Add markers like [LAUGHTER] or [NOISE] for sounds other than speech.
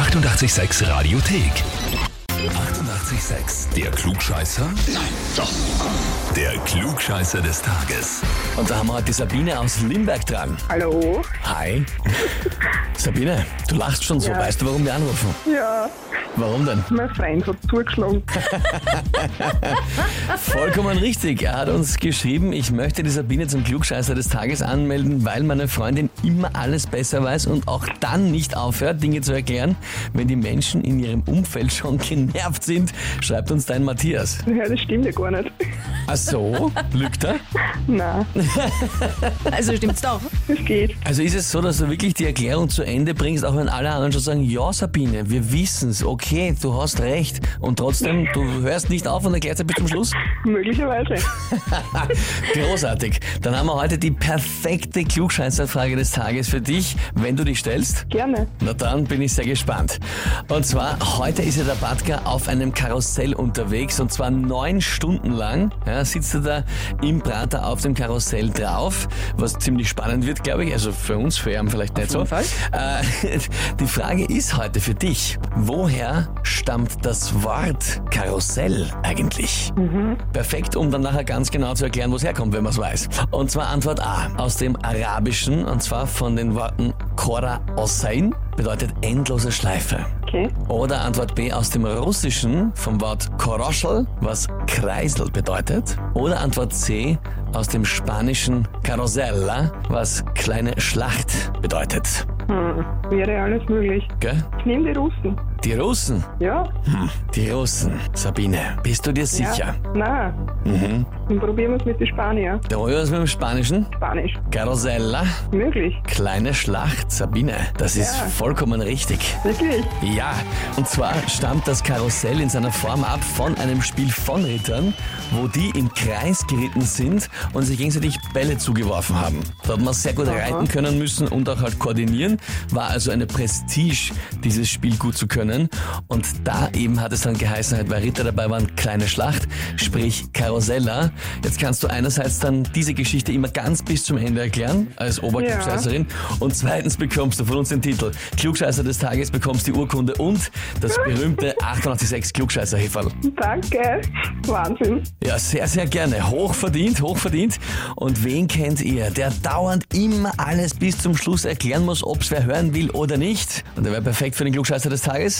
886 Radiothek. 88,6. Der Klugscheißer? Nein, doch. Der Klugscheißer des Tages. Und da haben wir heute die Sabine aus Limberg dran. Hallo? Hi. [LAUGHS] Sabine, du lachst schon so. Ja. Weißt du, warum wir anrufen? Ja, Warum denn? mein Freund hat zugeschlagen. [LAUGHS] Vollkommen richtig. Er hat uns geschrieben, ich möchte die Sabine zum Klugscheißer des Tages anmelden, weil meine Freundin immer alles besser weiß und auch dann nicht aufhört, Dinge zu erklären, wenn die Menschen in ihrem Umfeld schon genervt sind, schreibt uns dein Matthias. Ja, das stimmt ja gar nicht. Ach so, lügt er? Nein, [LAUGHS] Also stimmt's doch. es geht. Also ist es so, dass du wirklich die Erklärung zu Ende bringst, auch wenn alle anderen schon sagen, ja Sabine, wir wissen's, okay, du hast recht. Und trotzdem, du hörst nicht auf und erklärst bis zum Schluss? Möglicherweise. [LAUGHS] Großartig. Dann haben wir heute die perfekte Klugscheißerfrage des Tages für dich, wenn du dich stellst. Gerne. Na dann bin ich sehr gespannt. Und zwar, heute ist ja der Auf einem Karussell unterwegs und zwar neun Stunden lang ja, sitzt er da im Prater auf dem Karussell drauf, was ziemlich spannend wird, glaube ich. Also für uns, für ihn vielleicht nicht so. Äh, [LAUGHS] die Frage ist heute für dich, woher stammt das Wort Karussell eigentlich? Perfekt, um dann nachher ganz genau zu erklären, wo es herkommt, wenn man es weiß. Und zwar Antwort A, aus dem Arabischen, und zwar von den Worten Kora Osain, bedeutet endlose Schleife. Okay. Oder Antwort B aus dem Russischen vom Wort Koroschel, was Kreisel bedeutet. Oder Antwort C aus dem Spanischen Carosella, was kleine Schlacht bedeutet. Hm. Wäre alles möglich. Gell? Ich nehme die Russen. Die Russen. Ja? Die Russen. Sabine, bist du dir sicher? Ja. Nein. Mhm. Dann probieren wir es mit den Spaniern. Der was mit dem Spanischen? Spanisch. Carosella, Möglich. kleine Schlacht, Sabine. Das ist Ja. vollkommen richtig. Wirklich? Ja, und zwar stammt das Karussell in seiner Form ab von einem Spiel von Rittern, wo die im Kreis geritten sind und sich gegenseitig Bälle zugeworfen haben. Da hat man sehr gut reiten können müssen und auch halt koordinieren. War also eine Prestige, dieses Spiel gut zu können. Und da eben hat es dann geheißen, halt, weil Ritter dabei waren, kleine Schlacht, sprich Karussella. Jetzt kannst du einerseits dann diese Geschichte immer ganz bis zum Ende erklären, als Oberklugscheißerin. Und zweitens bekommst du von uns den Titel Klugscheißer des Tages, bekommst die Urkunde und das [LAUGHS] berühmte 886 klugscheißer -Häferl. Danke. Wahnsinn. Ja, sehr, sehr gerne. Hochverdient, hochverdient. Und wen kennt ihr, der dauernd immer alles bis zum Schluss erklären muss, ob's wer hören will oder nicht? Und der wäre perfekt für den Klugscheißer des Tages.